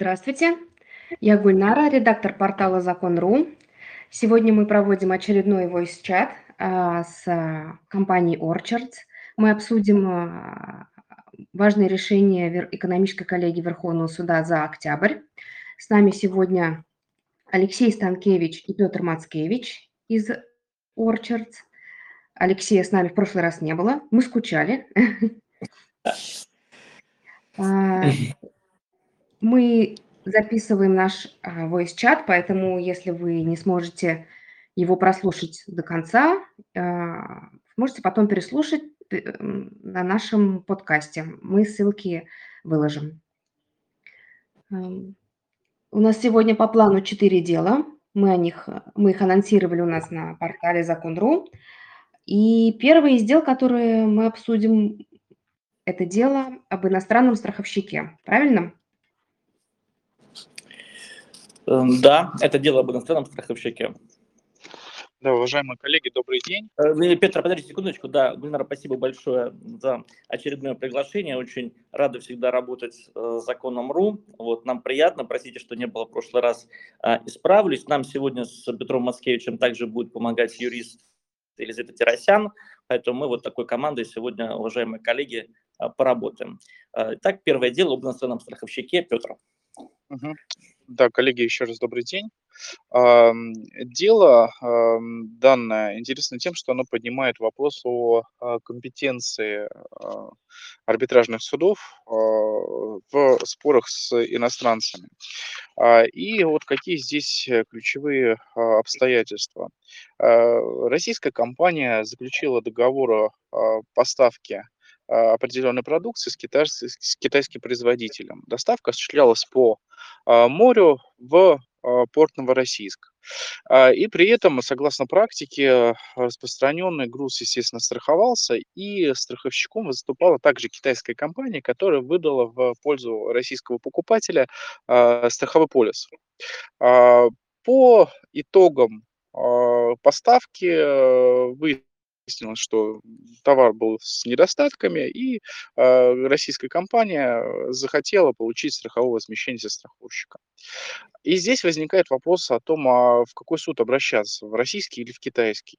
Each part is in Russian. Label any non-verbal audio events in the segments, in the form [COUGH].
Здравствуйте, я Гульнара, редактор портала Закон.ру. Сегодня мы проводим очередной voice-чат а, с компанией Orchards. Мы обсудим а, важные решения экономической коллегии Верховного суда за октябрь. С нами сегодня Алексей Станкевич и Петр Мацкевич из Orchards. Алексея с нами в прошлый раз не было, мы скучали. Мы записываем наш а, voice-чат, поэтому если вы не сможете его прослушать до конца, а, можете потом переслушать э, на нашем подкасте. Мы ссылки выложим. Эм, у нас сегодня по плану четыре дела. Мы, о них, мы их анонсировали у нас на портале Закон.ру. И первый из дел, которые мы обсудим, это дело об иностранном страховщике. Правильно? Эм, да, это дело об иностранном страховщике. Да, уважаемые коллеги, добрый день. Э, Петр, подождите секундочку. Да, Гульнара, спасибо большое за очередное приглашение. Очень рады всегда работать с законом РУ. Вот, нам приятно, простите, что не было в прошлый раз, а, исправлюсь. Нам сегодня с Петром Маскевичем также будет помогать юрист Елизавета Террасян, поэтому мы вот такой командой сегодня, уважаемые коллеги, а, поработаем. А, итак, первое дело об иностранном страховщике. Петр. Угу. Да, коллеги, еще раз добрый день. Дело данное интересно тем, что оно поднимает вопрос о а, компетенции а, арбитражных судов а, в спорах с иностранцами. И вот какие здесь ключевые обстоятельства. Российская компания заключила договор о поставке определенной продукции с, китайским, с китайским производителем. Доставка осуществлялась по морю в а, порт Новороссийск. А, и при этом, согласно практике, распространенный груз, естественно, страховался, и страховщиком выступала также китайская компания, которая выдала в пользу российского покупателя а, страховой полис. По итогам поставки вы выяснилось, что товар был с недостатками, и э, российская компания захотела получить страховое возмещение со страховщика. И здесь возникает вопрос о том, а в какой суд обращаться, в российский или в китайский.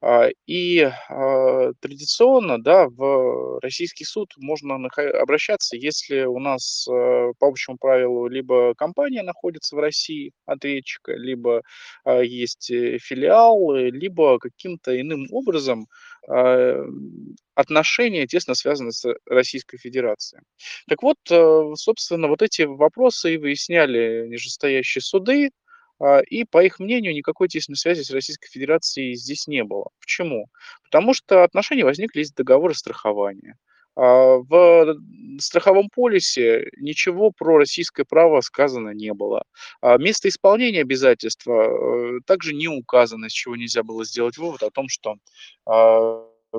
А, и а, традиционно, да, в российский суд можно обращаться, если у нас э, по общему правилу либо компания находится в России, ответчика, либо а, есть э, филиал, либо каким-то иным образом отношения тесно связаны с Российской Федерацией. Так вот, э, собственно, вот эти вопросы и выясняли нижестоящие суды, и, по их мнению, никакой тесной связи с Российской Федерацией здесь не было. Почему? Потому что отношения возникли из договора страхования. А, в страховом полисе ничего про российское право сказано не было. А место исполнения обязательства э, также не указано, с чего нельзя было сделать вывод о том, что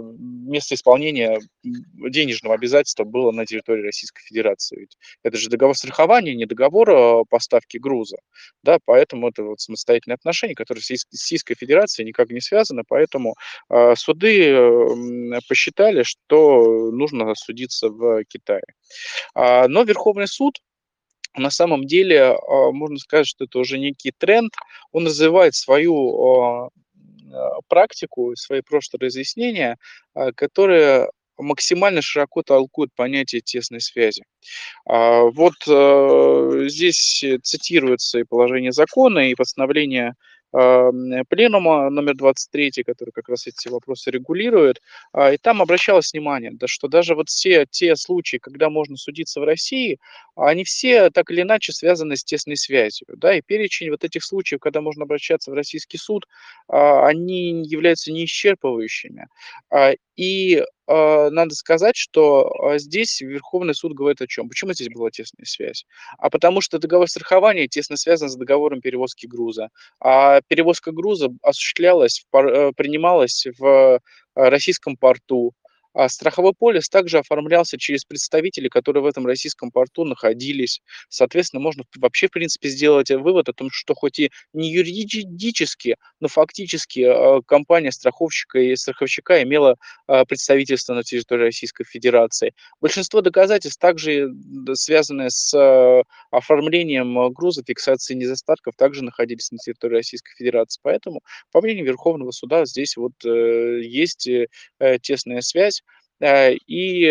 место исполнения денежного обязательства было на территории Российской Федерации. Ведь это же договор страхования, не договор а, поставки груза. Да, поэтому это вот самостоятельные отношения, которые с Российской Федерацией никак не связаны. Поэтому э, суды посчитали, что нужно судиться в Китае. А, но Верховный суд на самом деле, можно сказать, что это уже некий тренд. Он развивает свою а, практику, свои прошлые разъяснения, а, которые максимально широко толкуют понятие тесной связи. А, вот э, здесь цитируется и положение закона, и постановление пленума номер 23, который как раз эти вопросы регулирует, а, и там обращалось внимание, да, что даже вот все те случаи, когда можно судиться в России, они все так или иначе связаны с тесной связью, да, и перечень вот этих случаев, когда можно обращаться в российский суд, а, они являются неисчерпывающими. А, и надо сказать, что здесь Верховный суд говорит о чем? Почему здесь была тесная связь? А потому что договор страхования тесно связан с договором перевозки груза. А перевозка груза осуществлялась, э, принималась в э, российском порту, а страховой полис также оформлялся через представителей, которые в этом российском порту находились. Соответственно, можно вообще, в принципе, сделать вывод о том, что хоть и не юридически, но фактически э, компания страховщика и страховщика имела э, представительство на территории Российской Федерации. Большинство доказательств также связаны с оформлением э, груза, фиксацией недостатков также находились на территории Российской Федерации. Поэтому, по мнению Верховного суда, здесь вот э, есть э, тесная связь и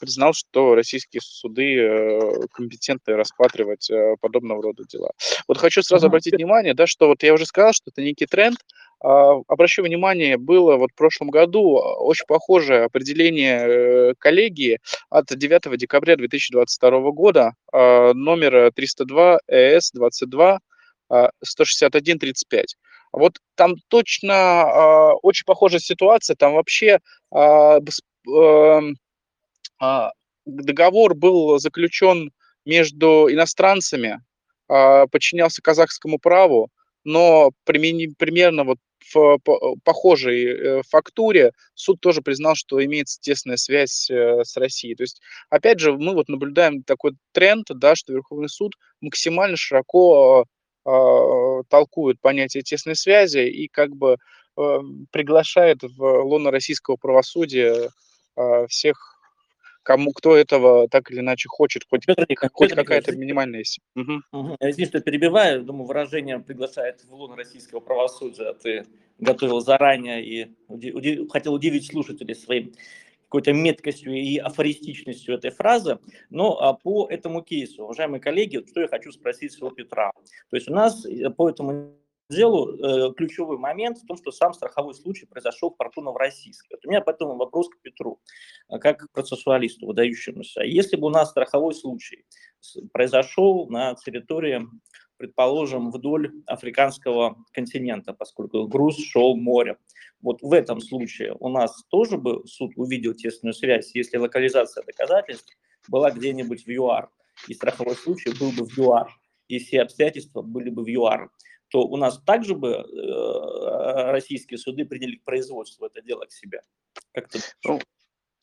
признал, что российские суды компетентны рассматривать подобного рода дела. Вот хочу сразу обратить внимание, да, что вот я уже сказал, что это некий тренд, а, обращу внимание, было вот в прошлом году а, очень похожее определение э, коллегии от 9 декабря 2022 года, а, номер 302 ЭС 22 161 35. Вот там точно очень похожая ситуация, там вообще эм, договор был заключен между иностранцами, подчинялся казахскому праву, но примерно вот в похожей э, фактуре суд тоже признал, что имеется тесная связь э, с Россией. То есть, опять же, мы вот наблюдаем такой тренд, да, что Верховный суд максимально широко э, толкует понятие тесной связи и как бы э, приглашает в лоно российского правосудия э, всех кому кто этого так или иначе хочет, хоть, Петр, хоть какая-то минимальная есть. Угу. Угу. Я здесь что перебиваю, думаю, выражение приглашает в лун российского правосудия. Ты готовил заранее и удив, хотел удивить слушателей своим какой-то меткостью и афористичностью этой фразы. Но а, по этому кейсу, уважаемые коллеги, что я хочу спросить у Петра. То есть у нас э, по этому делу э, ключевой момент в том, что сам страховой случай произошел в порту Новороссийске. Вот у меня поэтому вопрос к Петру, э, как к процессуалисту выдающемуся. Если бы у нас страховой случай произошел на территории, предположим, вдоль африканского континента, поскольку груз шел морем, вот в этом случае у нас тоже бы суд увидел тесную связь, если локализация доказательств была где-нибудь в ЮАР, и страховой случай был бы в ЮАР, и все обстоятельства были бы в ЮАР то у нас также бы э, российские суды приняли к производству это дело к себе. Как ты ну,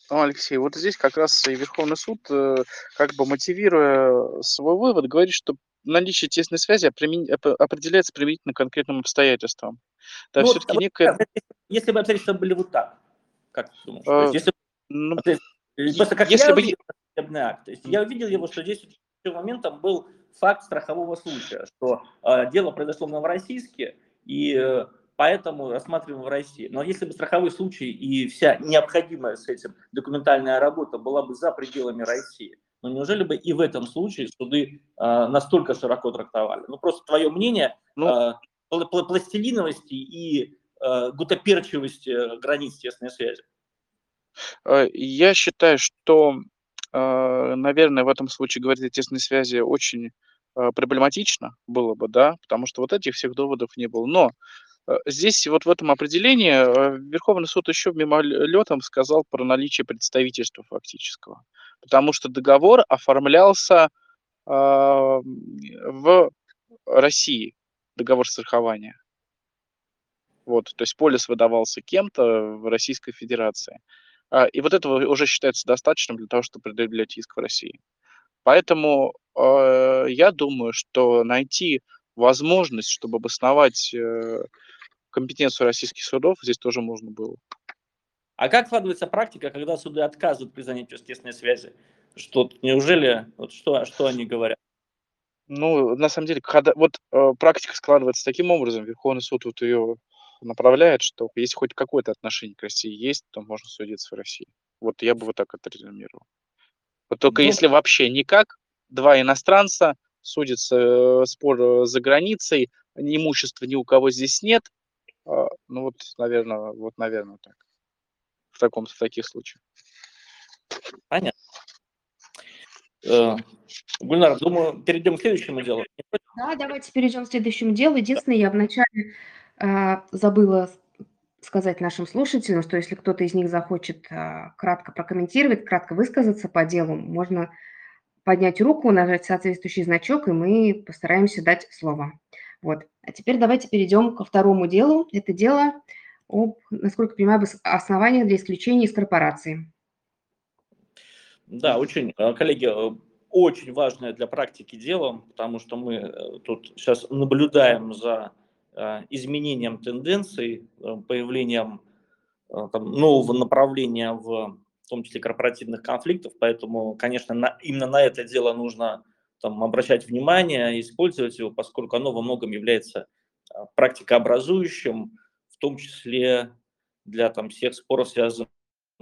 ну, Алексей, вот здесь как раз и Верховный суд, э, как бы мотивируя свой вывод, говорит, что наличие тесной связи определяется применительно конкретным обстоятельствам. Да, ну, все-таки вот, некое... Если бы обстоятельства были вот так, как ты думаешь? А, если, ну, просто как если я бы... увидел акт, то есть я увидел его, что здесь моментом был факт страхового случая, что э, дело произошло в Новороссийске, и э, поэтому рассматриваем в России. Но если бы страховой случай и вся необходимая с этим документальная работа была бы за пределами России, но неужели бы и в этом случае суды э, настолько широко трактовали? Ну, просто твое мнение ну, э, пластилиновости и э, гутоперчивости границ тесной связи. Э, я считаю, что а, наверное, в этом случае говорить о тесной связи очень проблематично было бы, да, потому что вот этих всех доводов не было. Но здесь вот в этом определении Верховный суд еще мимолетом сказал про наличие представительства фактического, потому что договор оформлялся в России, договор страхования. Вот, то есть полис выдавался кем-то в Российской Федерации. А, и вот этого уже считается достаточным для того, чтобы предъявлять иск в России. Поэтому э, я думаю, что найти возможность, чтобы обосновать э, компетенцию российских судов, здесь тоже можно было. А как складывается практика, когда суды отказывают при занятии естественной связи? Что, неужели, вот что, что они говорят? Ну, на самом деле, когда, вот э, практика складывается таким образом, Верховный суд вот ее направляет, что если хоть какое-то отношение к России есть, то можно судиться в России. Вот я бы вот так это резюмировал. Вот только ну, если вообще никак, два иностранца судятся э, спор э, за границей, имущества ни у кого здесь нет, ну вот, наверное, вот, наверное, так. В таком в таких случаях. Понятно. Э, Гульнар, думаю, перейдем к следующему делу. Да, давайте перейдем к следующему делу. Единственное, я вначале а, забыла сказать нашим слушателям, что если кто-то из них захочет а, кратко прокомментировать, кратко высказаться по делу, можно поднять руку, нажать соответствующий значок, и мы постараемся дать слово. Вот. А теперь давайте перейдем ко второму делу. Это дело об, насколько я понимаю, основаниях для исключения из корпорации. Да, очень, э, коллеги, э, очень важное для практики дело, потому что мы э, тут сейчас наблюдаем за изменением тенденций, появлением там, нового направления в, в том числе корпоративных конфликтов. Поэтому, конечно, на, именно на это дело нужно там, обращать внимание, использовать его, поскольку оно во многом является а, практикообразующим, в том числе для там, всех споров, связанных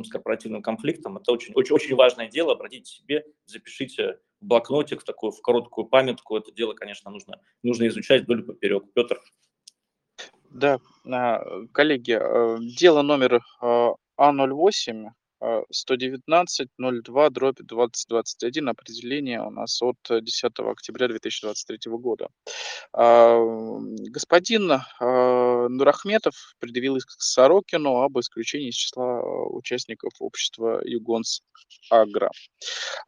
с корпоративным конфликтом. Это очень, очень, очень важное дело. Обратите себе, запишите в блокнотик, в такую в короткую памятку. Это дело, конечно, нужно, нужно изучать вдоль поперек. Петр. Да, а, коллеги, э, дело номер э, А08 119.02 дробь 2021 определение у нас от 10 октября 2023 года. А, господин а, Нурахметов предъявил иск Сорокину об исключении из числа участников общества Югонс Агро.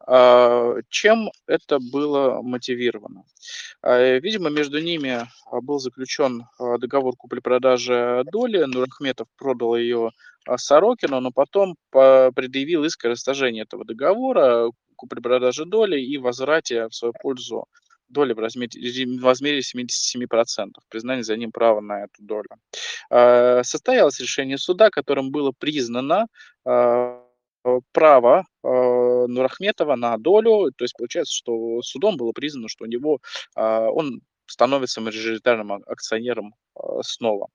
А, чем это было мотивировано? Видимо, между ними был заключен договор купли-продажи доли. Нурахметов продал ее а, Сорокину, но потом предъявил иск о расторжении этого договора, купли-продаже доли и возврате в свою пользу доли в размере, в размере 77%, признание за ним права на эту долю. А, состоялось решение суда, которым было признано а, право Нурахметова на долю, то есть получается, что судом было признано, что у него он становится мажоритарным акционером снова.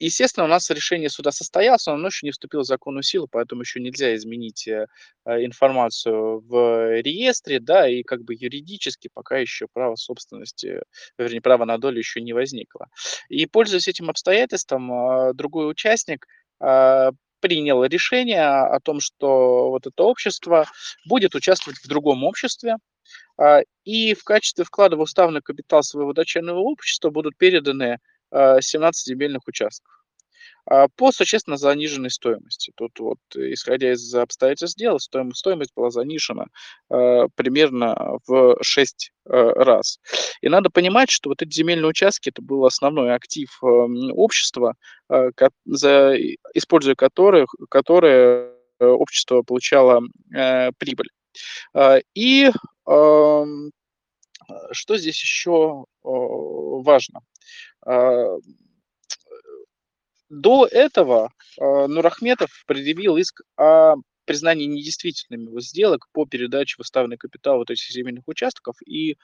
Естественно, у нас решение суда состоялось, но оно еще не вступило в законную силу, поэтому еще нельзя изменить э, э, информацию в реестре, да, и как бы юридически пока еще право собственности, вернее, право на долю еще не возникло. И пользуясь этим обстоятельством, а, другой участник а, принял решение о том, что вот это общество будет участвовать в другом обществе, а, и в качестве вклада в уставный капитал своего дочернего общества будут переданы 17 э, земельных участков а, по существенно заниженной стоимости. Тут вот, исходя из обстоятельств дела, стоимость, стоимость была занижена э, примерно в 6 э, раз. И надо понимать, что вот эти земельные участки, это был основной актив э, общества, э, за, используя которых, которые общество получало э, прибыль. Э, и э, что здесь еще э, важно? А, до этого а, Нурахметов предъявил иск о признании недействительными сделок по передаче в выставленный капитал вот этих земельных участков, и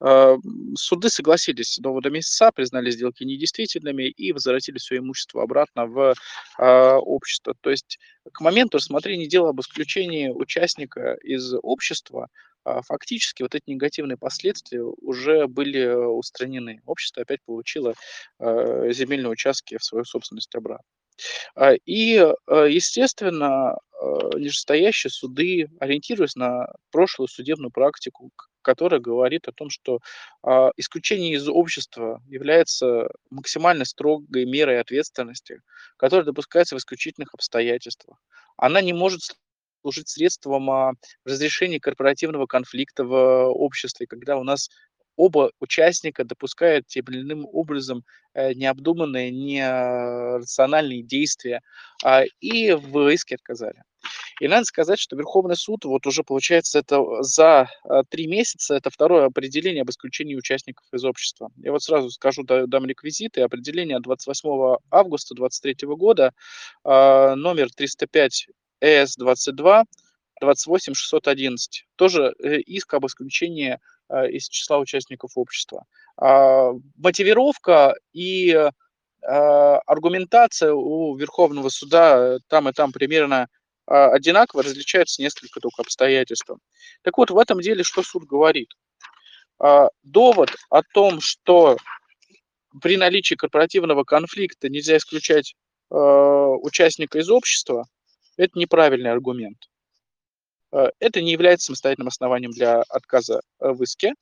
э, суды согласились до доводами истца, признали сделки недействительными и возвратили все имущество обратно в э, общество. То есть к моменту рассмотрения дела об исключении участника из общества фактически вот эти негативные последствия уже были устранены. Общество опять получило э, земельные участки в свою собственность обратно. А, и, естественно, нижестоящие суды, ориентируясь на прошлую судебную практику, которая говорит о том, что а, исключение из общества является максимально строгой мерой ответственности, которая допускается в исключительных обстоятельствах. Она не может служить средством а, разрешения корпоративного конфликта в обществе, когда у нас оба участника допускают тем или иным образом э, необдуманные, нерациональные действия, а, и в иске отказали. И надо сказать, что Верховный суд, вот уже получается, это за а, три месяца, это второе определение об исключении участников из общества. Я вот сразу скажу, дам реквизиты. Определение 28 августа 2023 года, номер 305 ЭС-22, 28611. Тоже э, иск об исключении э, из числа участников общества. А, мотивировка и э, аргументация у Верховного суда там и там примерно одинаково, различаются несколько только обстоятельств. Так вот, в этом деле что суд говорит? А, довод о том, что при наличии корпоративного конфликта нельзя исключать участника из общества, это неправильный аргумент. Э, это не является самостоятельным основанием для отказа э, в иске.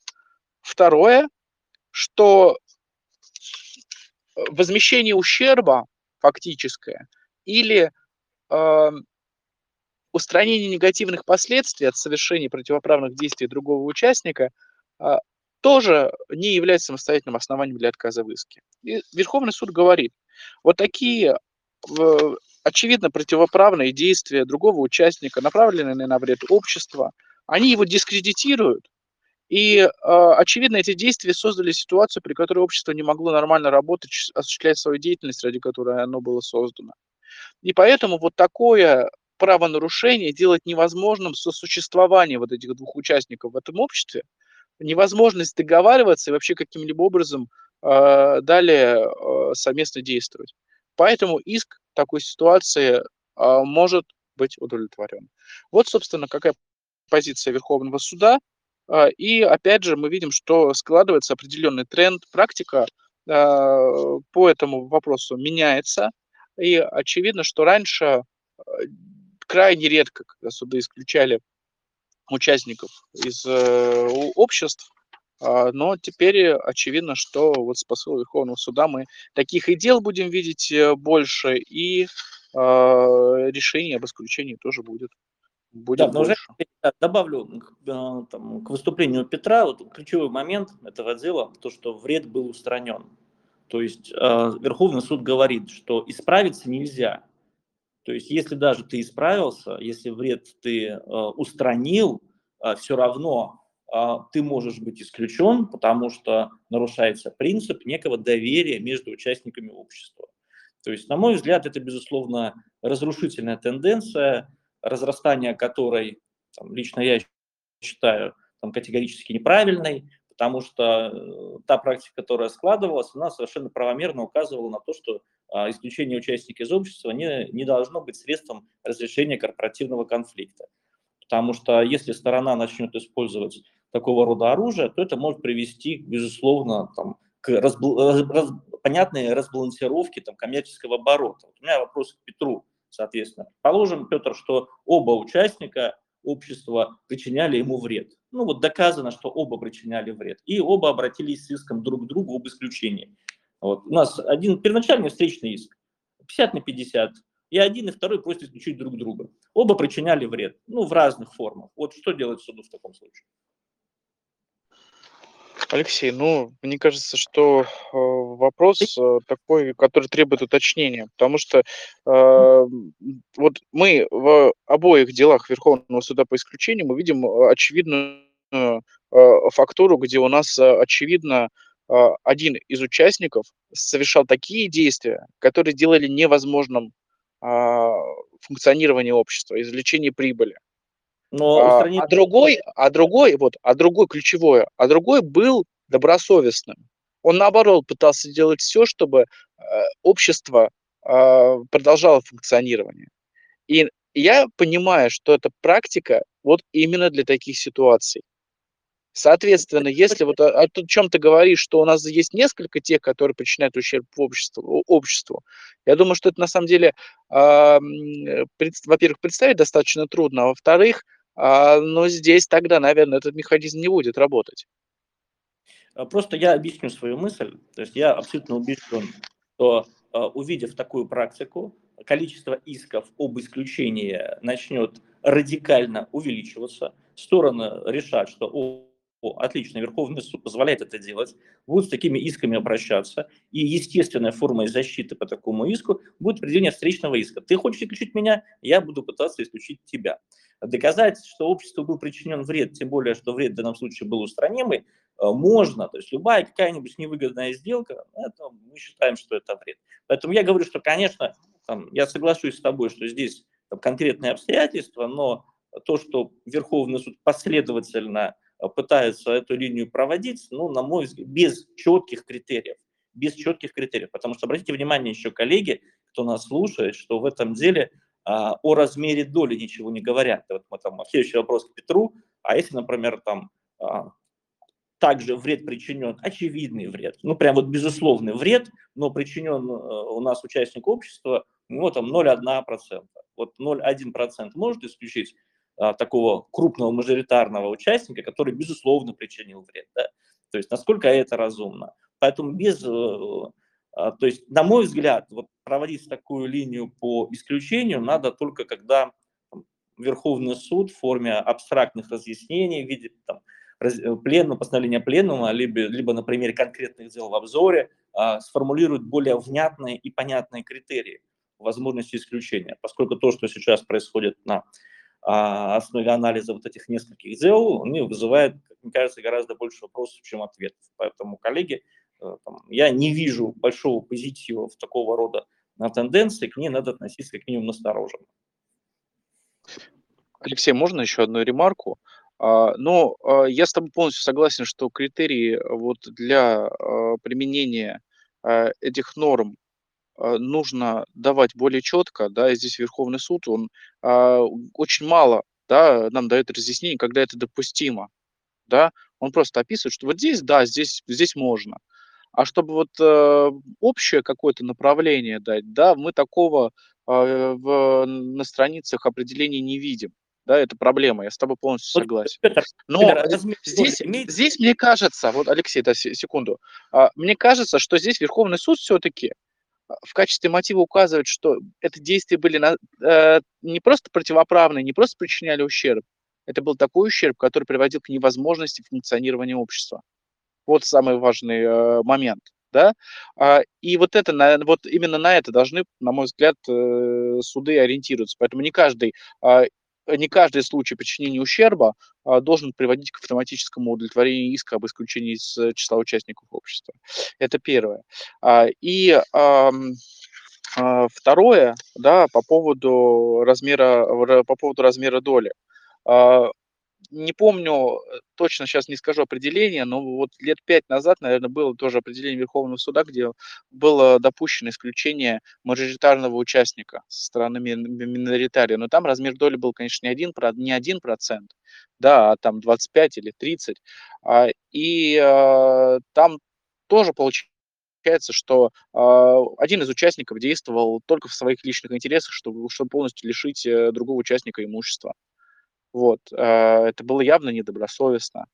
Второе, что э, возмещение ущерба фактическое или э, устранение негативных последствий от совершения противоправных действий другого участника э, тоже не является самостоятельным основанием для отказа в иске. И Верховный суд говорит, вот такие очевидно противоправные действия другого участника, направленные на вред общества, они его дискредитируют. И, э, очевидно, эти действия создали ситуацию, при которой общество не могло нормально работать, осуществлять свою деятельность, ради которой оно было создано. И поэтому вот такое правонарушение делает невозможным сосуществование вот этих двух участников в этом обществе, невозможность договариваться и вообще каким-либо образом э, далее э, совместно действовать. Поэтому иск в такой ситуации э, может быть удовлетворен. Вот, собственно, какая позиция Верховного суда. Э, и опять же мы видим, что складывается определенный тренд, практика э, по этому вопросу меняется. И очевидно, что раньше э, крайне редко, когда суды исключали участников из э, обществ, а, но теперь очевидно, что вот с посыла Верховного суда мы таких и дел будем видеть э, больше, и а, решение об исключении тоже будет, будет да, больше. Уже, добавлю к, э, там, к выступлению Петра, вот ключевой момент этого дела, то, что вред был устранен. То есть Верховный суд говорит, что исправиться нельзя, то есть, если даже ты исправился, если вред ты устранил, все равно ты можешь быть исключен, потому что нарушается принцип некого доверия между участниками общества. То есть, на мой взгляд, это, безусловно, разрушительная тенденция, разрастание которой там, лично я считаю там, категорически неправильной, потому что э, та практика, которая складывалась, она совершенно правомерно указывала на то, что а, исключение участника из общества не, не должно быть средством разрешения корпоративного конфликта. Потому что если сторона начнет использовать такого рода оружие, то это может привести, безусловно, там, к разбл... раз... понятной разбалансировке там, коммерческого оборота. Вот у меня вопрос к Петру, соответственно. Положим, Петр, что оба участника общества причиняли ему вред. Ну вот доказано, что оба причиняли вред. И оба обратились с иском друг к другу об исключении. Вот. У нас один первоначальный встречный иск, 50 на 50, и один, и второй просят исключить друг друга. Оба причиняли вред, ну, в разных формах. Вот что делать суду в таком случае? Алексей, ну, мне кажется, что э, вопрос э, такой, который требует уточнения, потому что э, вот мы в обоих делах Верховного суда по исключению мы видим очевидную э, фактуру, где у нас э, очевидно один из участников совершал такие действия, которые делали невозможным а, функционирование общества, извлечение прибыли. Но а, устранить... а другой, а другой, вот, а другой ключевое, а другой был добросовестным. Он наоборот пытался делать все, чтобы э, общество э, продолжало функционирование. И я понимаю, что эта практика вот именно для таких ситуаций. Соответственно, если вот о, о чем ты говоришь, что у нас есть несколько тех, которые причиняют ущерб обществу, обществу я думаю, что это на самом деле, э, пред, во-первых, представить достаточно трудно, а во-вторых, э, ну, здесь тогда, наверное, этот механизм не будет работать. А, просто я объясню свою мысль. То есть я абсолютно убежден, что увидев такую практику, количество исков об исключении начнет радикально увеличиваться. Стороны решат, что отлично, Верховный суд позволяет это делать, будут с такими исками обращаться, и естественная форма защиты по такому иску будет определение встречного иска. Ты хочешь исключить меня, я буду пытаться исключить тебя. Доказать, что обществу был причинен вред, тем более, что вред в данном случае был устранимый, э, можно. То есть любая какая-нибудь невыгодная сделка, это, мы считаем, что это вред. Поэтому я говорю, что, конечно, там, я соглашусь с тобой, что здесь там, конкретные обстоятельства, но то, что Верховный суд последовательно пытаются эту линию проводить, ну, на мой взгляд, без четких критериев. Без четких критериев. Потому что обратите внимание еще, коллеги, кто нас слушает, что в этом деле а, о размере доли ничего не говорят. Вот мы там, следующий вопрос к Петру. А если, например, там а, также вред причинен, очевидный вред, ну прям вот безусловный вред, но причинен э, у нас участник общества, у него там 0,1%. Вот 0,1% может исключить а, такого крупного мажоритарного участника, который, безусловно, причинил вред. Да? То есть насколько это разумно. Поэтому без, э, а, то есть, на мой взгляд, вот проводить такую линию по исключению надо только когда Верховный суд в форме абстрактных разъяснений в виде там, э, пленума, постановления пленума, либо, либо на примере конкретных дел в обзоре а, сформулирует более внятные и понятные критерии возможности исключения, поскольку то, что сейчас происходит на а, основе анализа вот этих нескольких дел, они вызывают, мне кажется, гораздо больше вопросов, чем ответов. Поэтому, коллеги, э, я не вижу большого позитива в такого рода на тенденции, к ней надо относиться как минимум настороженно. Алексей, можно еще одну ремарку? А, но а, я с тобой полностью согласен, что критерии вот для а, применения этих норм нужно давать более четко, да, и здесь Верховный суд, он очень мало, да, нам дает разъяснений, когда это допустимо, да, он просто описывает, что вот здесь, да, здесь, здесь можно, а чтобы вот э, общее какое-то направление дать, да, мы такого э, в, на страницах определений не видим да, это проблема, я с тобой полностью согласен. Но здесь, здесь мне кажется, вот, Алексей, да, секунду, а, мне кажется, что здесь Верховный суд все-таки а, в качестве мотива указывает, что это действия были на, э, не просто противоправные, не просто причиняли ущерб, это был такой ущерб, который приводил к невозможности функционирования общества. Вот самый важный э, момент. Да? А, и вот это, на, вот именно на это должны, на мой взгляд, э, суды ориентироваться. Поэтому не каждый а, не каждый случай причинения ущерба а, должен приводить к автоматическому удовлетворению иска об исключении из э, числа участников общества. Это первое. А, и а, второе, да, по поводу размера, по поводу размера доли не помню, э, точно сейчас не скажу определение, но вот лет пять назад, наверное, было тоже определение Верховного суда, где было допущено исключение мажоритарного участника со стороны миноритария. Но там размер доли был, конечно, не один, не один процент, да, а там 25 или 30. А, и а, там тоже получается, что э, один из участников действовал только в своих личных интересах, чтобы, чтобы полностью лишить э, другого участника имущества. Вот, а, это было явно недобросовестно.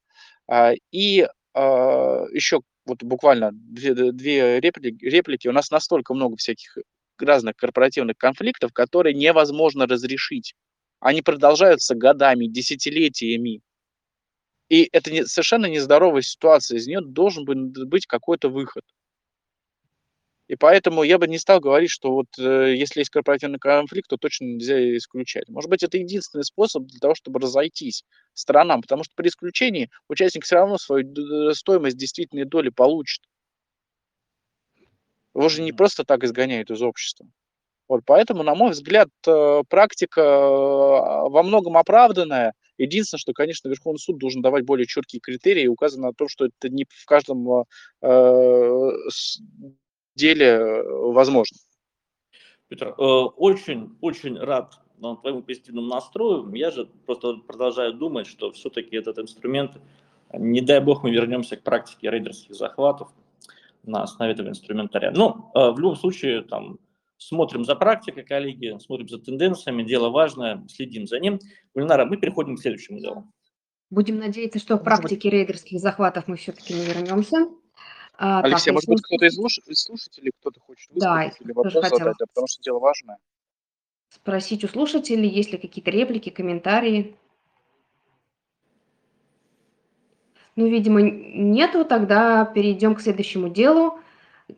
А, и а, еще вот буквально две, две реплики, реплики. У нас настолько много всяких разных корпоративных конфликтов, которые невозможно разрешить. Они продолжаются годами, десятилетиями. И это не, совершенно нездоровая ситуация. Из нее должен быть какой-то выход. И поэтому я бы не стал говорить, что вот э, если есть корпоративный конфликт, то точно нельзя исключать. Может быть, это единственный способ для того, чтобы разойтись сторонам, потому что при исключении участник все равно свою стоимость действительной доли получит. Его же не просто так изгоняют из общества. Вот поэтому, на мой взгляд, э, практика э, во многом оправданная. Единственное, что, конечно, Верховный суд должен давать более четкие критерии, указано на то, что это не в каждом э, деле э, возможно. Петр, очень-очень э, рад твоему позитивному настрою. Я же просто продолжаю думать, что все-таки этот инструмент, не дай бог мы вернемся к практике рейдерских захватов на основе этого инструментария. Но э, в любом случае, там, смотрим за практикой, коллеги, смотрим за тенденциями, дело важное, следим за ним. Гульнара, мы переходим к следующему делу. Будем надеяться, что в практике рейдерских захватов мы все-таки не вернемся. А, Алексей, так, может быть, кто-то из слушателей, кто-то хочет высказать да, или вопрос задать, да, потому что дело важное. Спросить у слушателей, есть ли какие-то реплики, комментарии. Ну, видимо, нету, тогда перейдем к следующему делу.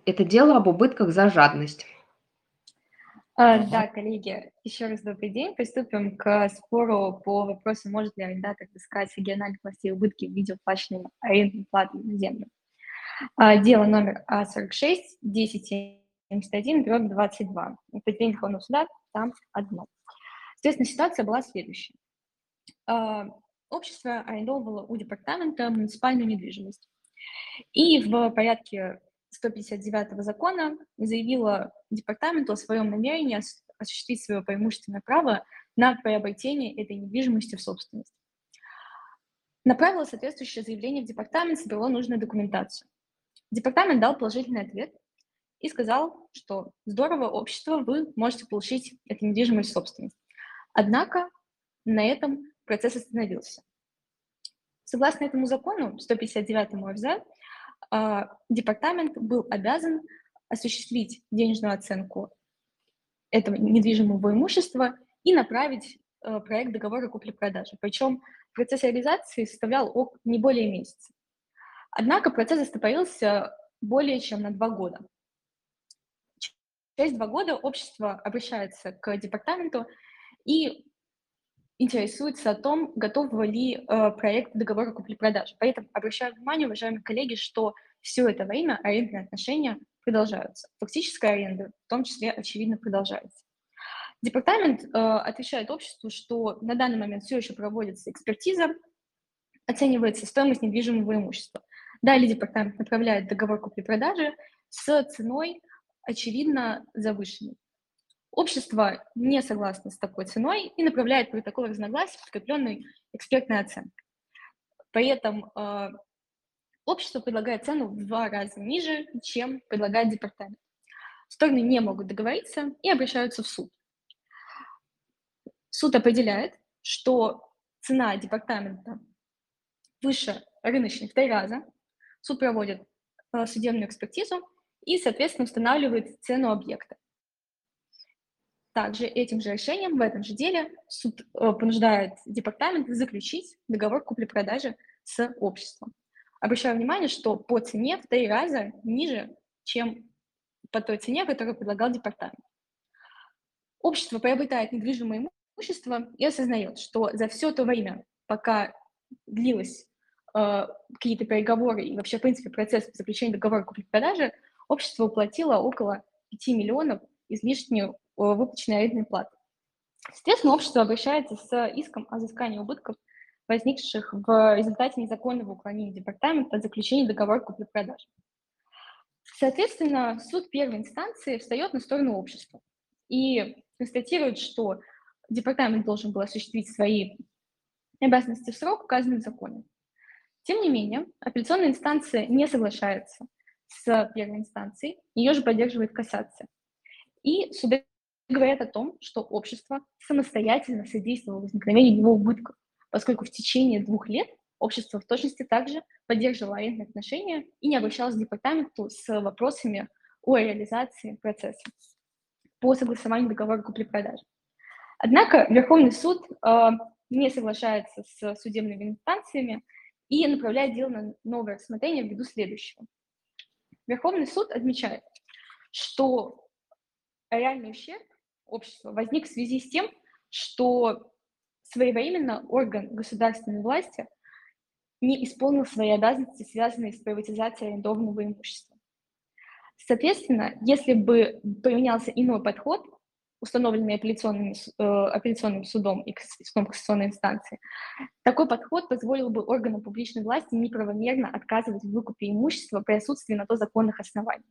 Это дело об убытках за жадность. А, да, коллеги, еще раз добрый день. Приступим к спору по вопросу, может ли арендатор искать региональных властей убытки в виде уплаченной арендной платы на землю. А, дело номер А46, 1071, дробь 22. Определение Верховного суда там одно. Соответственно, ситуация была следующая. А, общество арендовало у департамента муниципальную недвижимость. И в порядке 159 закона заявила департаменту о своем намерении осуществить свое преимущественное право на приобретение этой недвижимости в собственность. Направила соответствующее заявление в департамент, собрала нужную документацию. Департамент дал положительный ответ и сказал, что здорово, общество, вы можете получить эту недвижимость в собственность. Однако на этом процесс остановился. Согласно этому закону, 159 РЗ, а, департамент был обязан осуществить денежную оценку этого недвижимого имущества и направить э, проект договора купли-продажи. Причем процесс реализации составлял не более месяца. Однако процесс застопорился более чем на два года. Через два года общество обращается к департаменту и интересуется о том, готов ли э, проект договора купли-продажи. Поэтому обращаю внимание, уважаемые коллеги, что все это время арендные отношения продолжаются. Фактическая аренда в том числе, очевидно, продолжается. Департамент э, отвечает обществу, что на данный момент все еще проводится экспертиза, оценивается стоимость недвижимого имущества. Далее департамент направляет договор купли-продажи с ценой, очевидно, завышенной. Общество не согласно с такой ценой и направляет протокол разногласий, подкрепленный экспертной оценкой. При этом э, общество предлагает цену в два раза ниже, чем предлагает департамент. Стороны не могут договориться и обращаются в суд. Суд определяет, что цена департамента выше рыночной в три раза. Суд проводит э, судебную экспертизу и, соответственно, устанавливает цену объекта. Также этим же решением в этом же деле суд э, понуждает департамент заключить договор купли-продажи с обществом. Обращаю внимание, что по цене в три раза ниже, чем по той цене, которую предлагал департамент. Общество приобретает недвижимое имущество и осознает, что за все то время, пока длилось какие-то переговоры и вообще, в принципе, процесс заключения договора купли-продажи, общество уплатило около 5 миллионов излишнюю выплаченной арендной платы. Соответственно, общество обращается с иском о взыскании убытков, возникших в результате незаконного уклонения департамента от заключения договора купли-продажи. Соответственно, суд первой инстанции встает на сторону общества и констатирует, что департамент должен был осуществить свои обязанности в срок, указанный в законе. Тем не менее, апелляционная инстанция не соглашается с первой инстанцией, ее же поддерживает кассация. И суды говорят о том, что общество самостоятельно содействовало возникновению его убытков, поскольку в течение двух лет общество в точности также поддерживало арендные отношения и не обращалось к департаменту с вопросами о реализации процесса по согласованию договора купли-продажи. Однако Верховный суд э, не соглашается с судебными инстанциями и направляет дело на новое рассмотрение ввиду следующего. Верховный суд отмечает, что реальный ущерб общества возник в связи с тем, что своевременно орган государственной власти не исполнил свои обязанности, связанные с приватизацией арендованного имущества. Соответственно, если бы применялся иной подход, установленный апелляционным, э, апелляционным судом и судом кассационной инстанции, такой подход позволил бы органам публичной власти неправомерно отказывать в выкупе имущества при отсутствии на то законных оснований.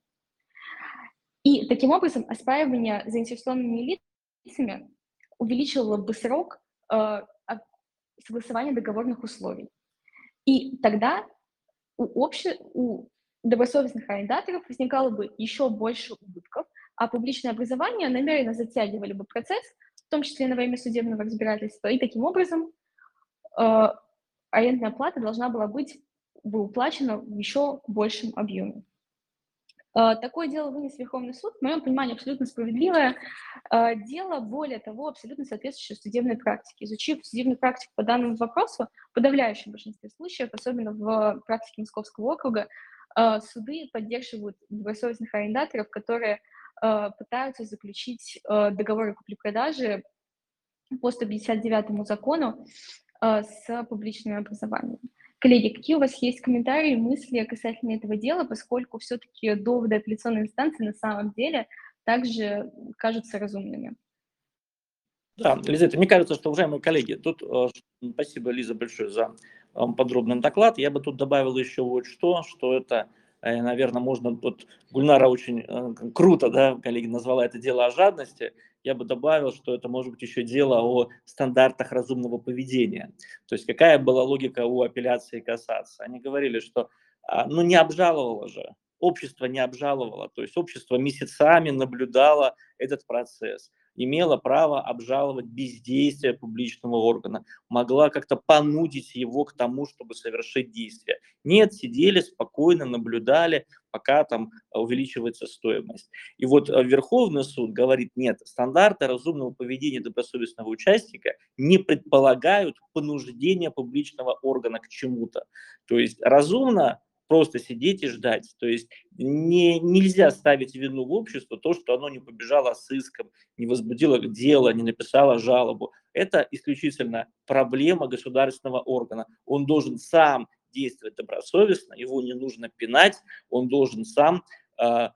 И таким образом оспаривание заинтересованными лицами увеличило бы срок э, согласования договорных условий. И тогда у, обще... у добросовестных арендаторов возникало бы еще больше убытков, а публичное образование намеренно затягивали бы процесс, в том числе на время судебного разбирательства, и таким образом э, арендная плата должна была быть бы уплачена в еще большем объеме. Э, такое дело вынес Верховный суд, в моем понимании, абсолютно справедливое э, дело, более того, абсолютно соответствующее судебной практике. Изучив судебную практику по данному вопросу, в подавляющем большинстве случаев, особенно в практике Московского округа, э, суды поддерживают добросовестных арендаторов, которые пытаются заключить договоры купли-продажи по 159 закону с публичным образованием. Коллеги, какие у вас есть комментарии, мысли касательно этого дела, поскольку все-таки доводы апелляционной инстанции на самом деле также кажутся разумными? Да, Лиза, мне кажется, что, уважаемые коллеги, тут э, спасибо, Лиза, большое за э, подробный доклад. Я бы тут добавил еще вот что, что это, э, наверное, можно, вот Гульнара очень э, круто, да, коллеги, назвала это дело о жадности я бы добавил, что это может быть еще дело о стандартах разумного поведения. То есть какая была логика у апелляции и кассации? Они говорили, что а, ну не обжаловало же, общество не обжаловало, то есть общество месяцами наблюдало этот процесс имела право обжаловать бездействие публичного органа, могла как-то понудить его к тому, чтобы совершить действие. Нет, сидели спокойно, наблюдали, пока там увеличивается стоимость. И вот э, Верховный суд говорит, нет, стандарты разумного поведения добросовестного участника не предполагают понуждение публичного органа к чему-то. То есть разумно просто сидеть и ждать. То есть не, нельзя ставить вину в общество то, что оно не побежало с иском, не возбудило дело, не написало жалобу. Это исключительно проблема государственного органа. Он должен сам действовать добросовестно, его не нужно пинать, он должен сам э,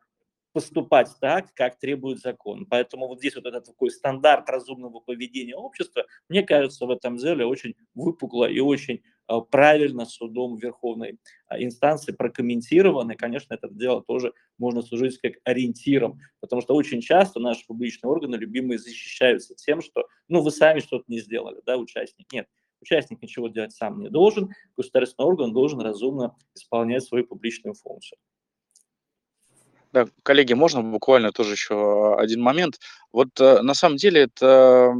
поступать так, как требует закон. Поэтому вот здесь вот этот такой стандарт разумного поведения общества, мне кажется, в этом деле очень выпукло и очень правильно судом Верховной а, инстанции прокомментировано. И, конечно, это дело тоже можно служить как ориентиром, потому что очень часто наши публичные органы любимые защищаются тем, что, ну, вы сами что-то не сделали, да, участник. Нет, участник ничего делать сам не должен, государственный орган должен разумно исполнять свою публичную функцию. Да, коллеги, можно буквально тоже еще один момент? Вот э, на самом деле это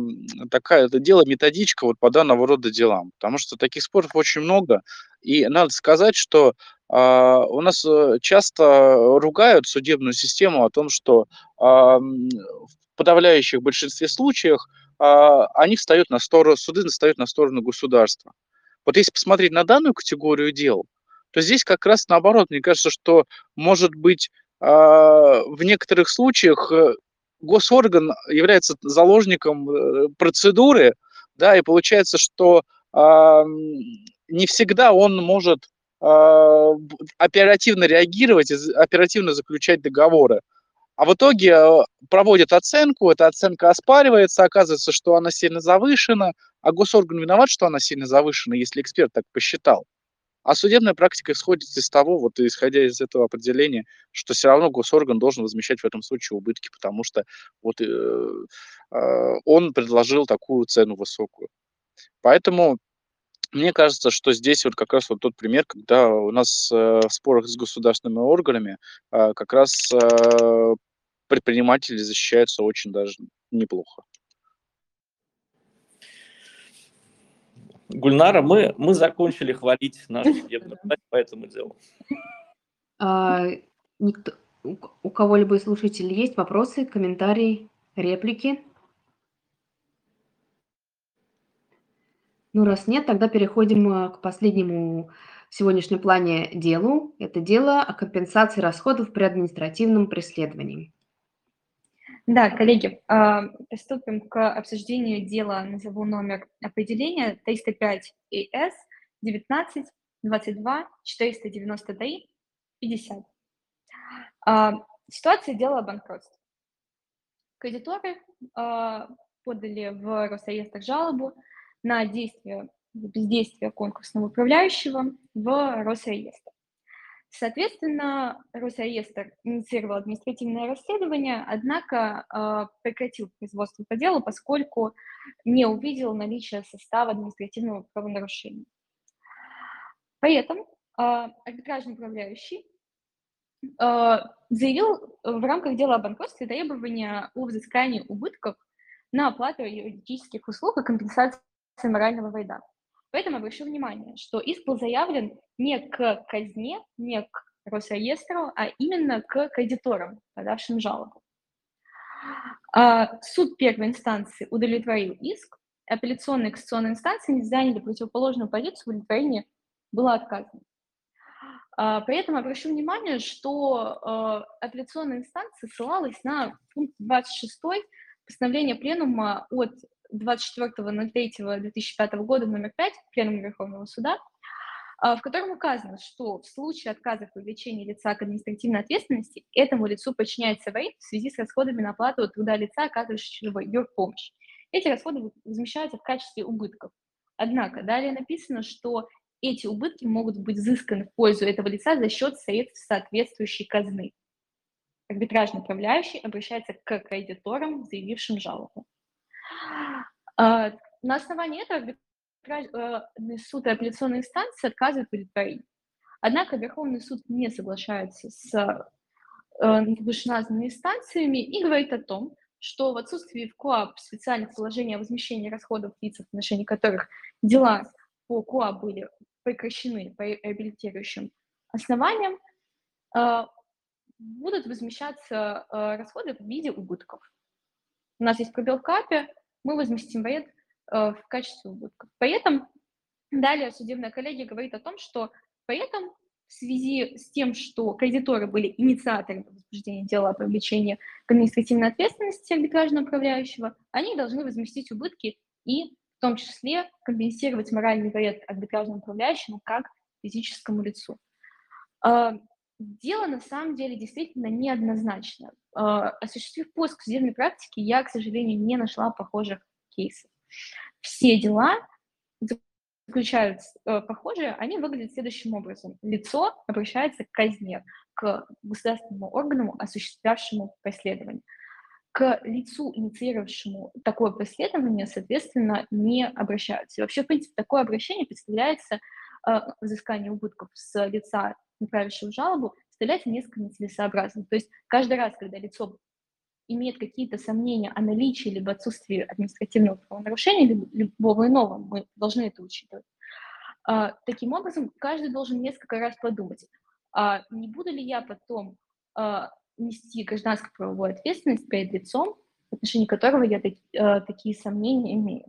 такая, это дело методичка вот по данного рода делам, потому что таких споров очень много, и надо сказать, что а, у нас э, часто ругают судебную систему о том, что а, в подавляющих большинстве случаев а, они встают на сторону, суды встают на сторону государства. Вот если посмотреть на данную категорию дел, то здесь как раз наоборот, мне кажется, что может быть а, в некоторых случаях э, госорган является заложником э, процедуры, да, и получается, что а, не всегда он может а, оперативно реагировать, оперативно заключать договоры. А в итоге э, проводят оценку, эта оценка оспаривается, оказывается, что она сильно завышена, а госорган виноват, что она сильно завышена, если эксперт так посчитал. А судебная практика исходит из того, вот исходя из этого определения, что все равно госорган должен возмещать в этом случае убытки, потому что вот э, э, он предложил такую цену высокую. Поэтому мне кажется, что здесь вот как раз вот тот пример, когда у нас э, в спорах с государственными органами э, как раз э, предприниматели защищаются очень даже неплохо. Гульнара, мы, мы закончили хвалить наш [LAUGHS] судебный по этому делу. А, никто, у, у кого-либо из слушателей есть вопросы, комментарии, реплики? Ну, раз нет, тогда переходим э, к последнему в сегодняшнем плане делу. Это дело о компенсации расходов при административном преследовании. Да, коллеги, а, приступим к обсуждению дела, назову номер определения 305 ИС 19 22 493 50. Ситуация дела о банкротстве. Кредиторы а, подали в Росреестр жалобу на действие, бездействие конкурсного управляющего в Росреестр. Соответственно, Росреестр инициировал административное расследование, однако э, прекратил производство по делу, поскольку не увидел наличие состава административного правонарушения. Поэтому э, арбитражный управляющий э, заявил в рамках дела о банкротстве требования о взыскании убытков на оплату юридических услуг и компенсации морального вреда. Поэтому обращу внимание, что иск был заявлен не к казне, не к Росреестру, а именно к кредиторам, подавшим жалобу. А, суд первой инстанции удовлетворил иск, апелляционная и кассационная инстанции не заняли противоположную позицию, удовлетворение было отказано. А, при этом обращу внимание, что а, апелляционная инстанция ссылалась на пункт 26 постановления Пленума от 24.03.2005 года номер 5 Пленума Верховного Суда, а, в котором указано, что в случае отказа в привлечении лица к административной ответственности этому лицу подчиняется ВАИ в связи с расходами на оплату труда лица, оказывающего юрпомощь. Эти расходы возмещаются в качестве убытков. Однако далее написано, что эти убытки могут быть взысканы в пользу этого лица за счет средств соответствующей казны. Арбитражный управляющий обращается к кредиторам, заявившим жалобу. А, на основании этого арбитражный суд и апелляционные инстанции отказывают удовлетворении. Однако Верховный суд не соглашается с э, вышеназванными инстанциями и говорит о том, что в отсутствии в КОАП специальных положений о возмещении расходов лиц, в отношении которых дела по КОАП были прекращены по реабилитирующим основаниям, э, будут возмещаться э, расходы в виде убытков. У нас есть пробел в КАПе, мы возместим вред э, в качестве убытков. При этом далее судебная коллегия говорит о том, что при этом в связи с тем, что кредиторы были инициаторами возбуждения дела о привлечении к административной ответственности арбитражного управляющего, они должны возместить убытки и в том числе компенсировать моральный вред арбитражному управляющему как физическому лицу. Дело на самом деле действительно неоднозначно. А, осуществив поиск судебной практике, я, к сожалению, не нашла похожих кейсов. Все дела заключаются э, похожие, они выглядят следующим образом. Лицо обращается к казне, к государственному органу, осуществлявшему преследование. К лицу, инициировавшему такое преследование, соответственно, не обращаются. И вообще, в принципе, такое обращение представляется э, взыскание убытков с лица, направившего жалобу, представляется несколько нецелесообразным. То есть каждый раз, когда лицо имеет какие-то сомнения о наличии либо отсутствии административного правонарушения, либо любого иного, мы должны это учитывать. А, таким образом, каждый должен несколько раз подумать, а не буду ли я потом а, нести гражданскую правовую ответственность перед лицом, в отношении которого я так, а, такие сомнения имею.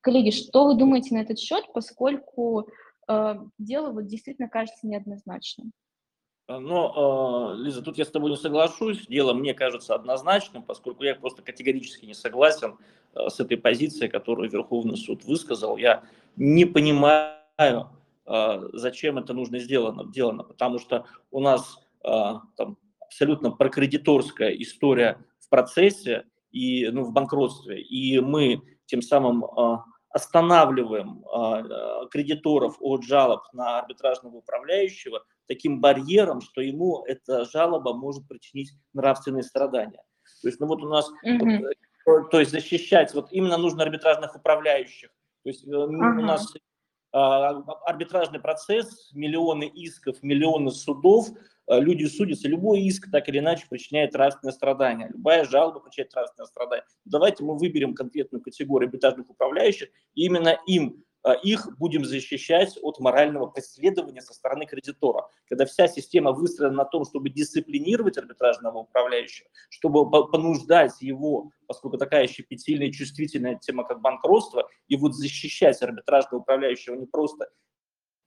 Коллеги, что вы думаете на этот счет, поскольку дело вот действительно кажется неоднозначным? А, но, э, Лиза, тут я с тобой не соглашусь. Дело мне кажется однозначным, поскольку я просто категорически не согласен э, с этой позицией, которую Верховный суд высказал. Я не понимаю, э, зачем это нужно сделано, делано, потому что у нас там, абсолютно прокредиторская история в процессе и ну, в банкротстве, и мы тем самым останавливаем кредиторов от жалоб на арбитражного управляющего – таким барьером, что ему эта жалоба может причинить нравственные страдания. То есть, ну вот у нас, mm-hmm. вот, то есть защищать, вот именно нужно арбитражных управляющих. То есть uh-huh. у нас а, арбитражный процесс, миллионы исков, миллионы судов, а, люди судятся, любой иск так или иначе причиняет нравственное страдание, любая жалоба причиняет нравственное страдание. Давайте мы выберем конкретную категорию арбитражных управляющих, и именно им а, их будем защищать от морального преследования со стороны кредитора. Когда вся система выстроена на том, чтобы дисциплинировать арбитражного управляющего, чтобы понуждать его, поскольку такая щепетильная и чувствительная тема, как банкротство, и вот защищать арбитражного управляющего не просто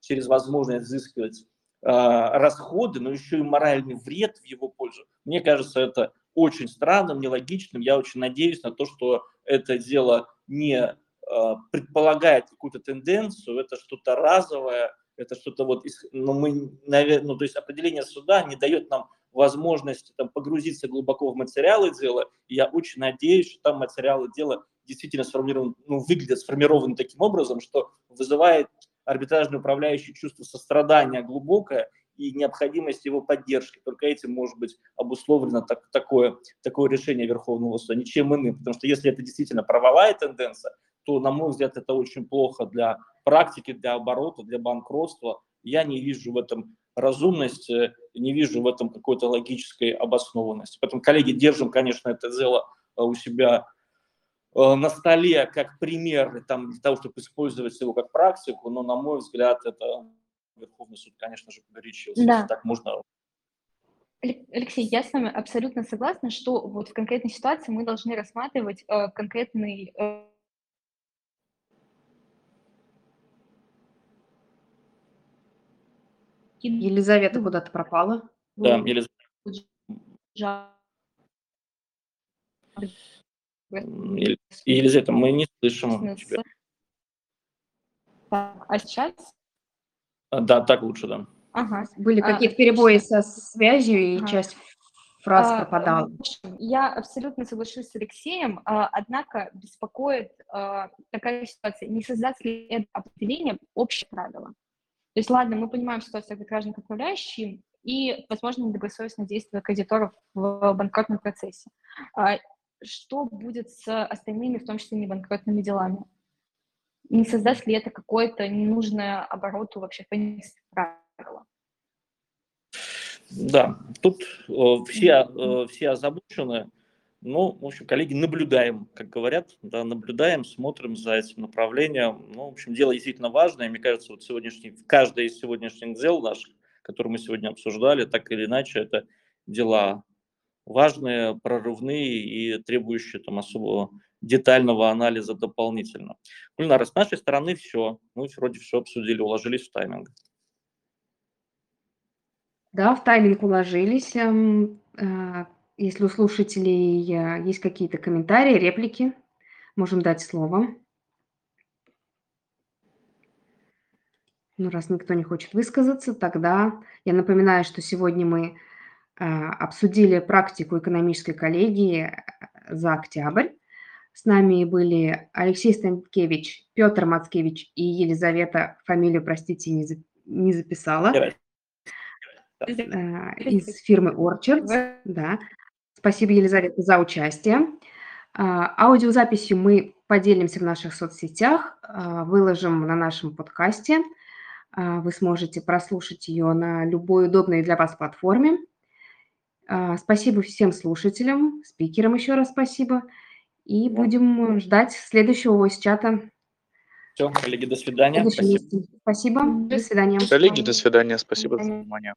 через возможность взыскивать э, расходы, но еще и моральный вред в его пользу. Мне кажется, это очень странным, нелогичным. Я очень надеюсь на то, что это дело не Э, предполагает какую-то тенденцию, это что-то разовое, это что-то вот, ну, мы, наверное, ну, то есть определение суда не дает нам возможности там, погрузиться глубоко в материалы дела, и я очень надеюсь, что там материалы дела действительно сформированы, ну, выглядят сформированы таким образом, что вызывает арбитражный управляющий чувство сострадания глубокое и необходимость его поддержки. Только этим может быть обусловлено так, такое, такое решение Верховного суда, ничем иным. Потому что если это действительно правовая тенденция, то, на мой взгляд, это очень плохо для практики, для оборота, для банкротства. Я не вижу в этом разумности, не вижу в этом какой-то логической обоснованности. Поэтому, коллеги, держим, конечно, это дело э, у себя на столе как пример там, для того, чтобы использовать его как практику, но, на мой взгляд, это Верховный суд, конечно же, погорячился. Да. Так можно Алексей, я с вами абсолютно согласна, что вот в конкретной ситуации мы должны рассматривать э, конкретный э, Елизавета куда-то пропала. Да, Елизавета. Елизавета, мы не слышим тебя. А сейчас? А, да, так лучше, да. Ага. Были а, какие-то перебои со связью, и ага. часть фраз а, пропадала. Я абсолютно соглашусь с Алексеем, а, однако беспокоит а, такая ситуация. Не создаст ли это определение общее правило? То есть, ладно, мы понимаем ситуацию арбитражных управляющих и, возможно, недобросовестное действие кредиторов в банкротном процессе. Что будет с остальными, в том числе не банкротными делами? Не создаст ли это какое-то ненужное обороту вообще в принципе правила? Да, тут э, все, э, все озабочены. Ну, в общем, коллеги, наблюдаем, как говорят, да, наблюдаем, смотрим за этим направлением. Ну, в общем, дело действительно важное. Мне кажется, вот сегодняшний, каждое из сегодняшних дел наших, которые мы сегодня обсуждали, так или иначе, это дела важные, прорывные и требующие там особого детального анализа дополнительно. Гульнара, с нашей стороны все. Мы вроде все обсудили, уложились в тайминг. Да, в тайминг уложились. Эм, э, если у слушателей э, есть какие-то комментарии, реплики, можем дать слово. Ну, раз никто не хочет высказаться, тогда я напоминаю, что сегодня мы а, обсудили практику экономической коллегии э, за октябрь. С нами были Алексей Станкевич, Петр Мацкевич и Елизавета, фамилию, простите, не, за- не записала, Давай. а, из фирмы Orchards. Да. Спасибо, Елизавета, за участие. А, Аудиозаписью мы поделимся в наших соцсетях, а, выложим на нашем подкасте. А, Вы сможете прослушать ее на любой удобной для вас платформе. А, Спасибо всем слушателям, спикерам еще раз спасибо. И Да. будем ждать следующего voice-чата Все, коллеги, до свидания. Спасибо. Спасибо. До свидания. Коллеги, до свидания. Спасибо за свидания. внимание.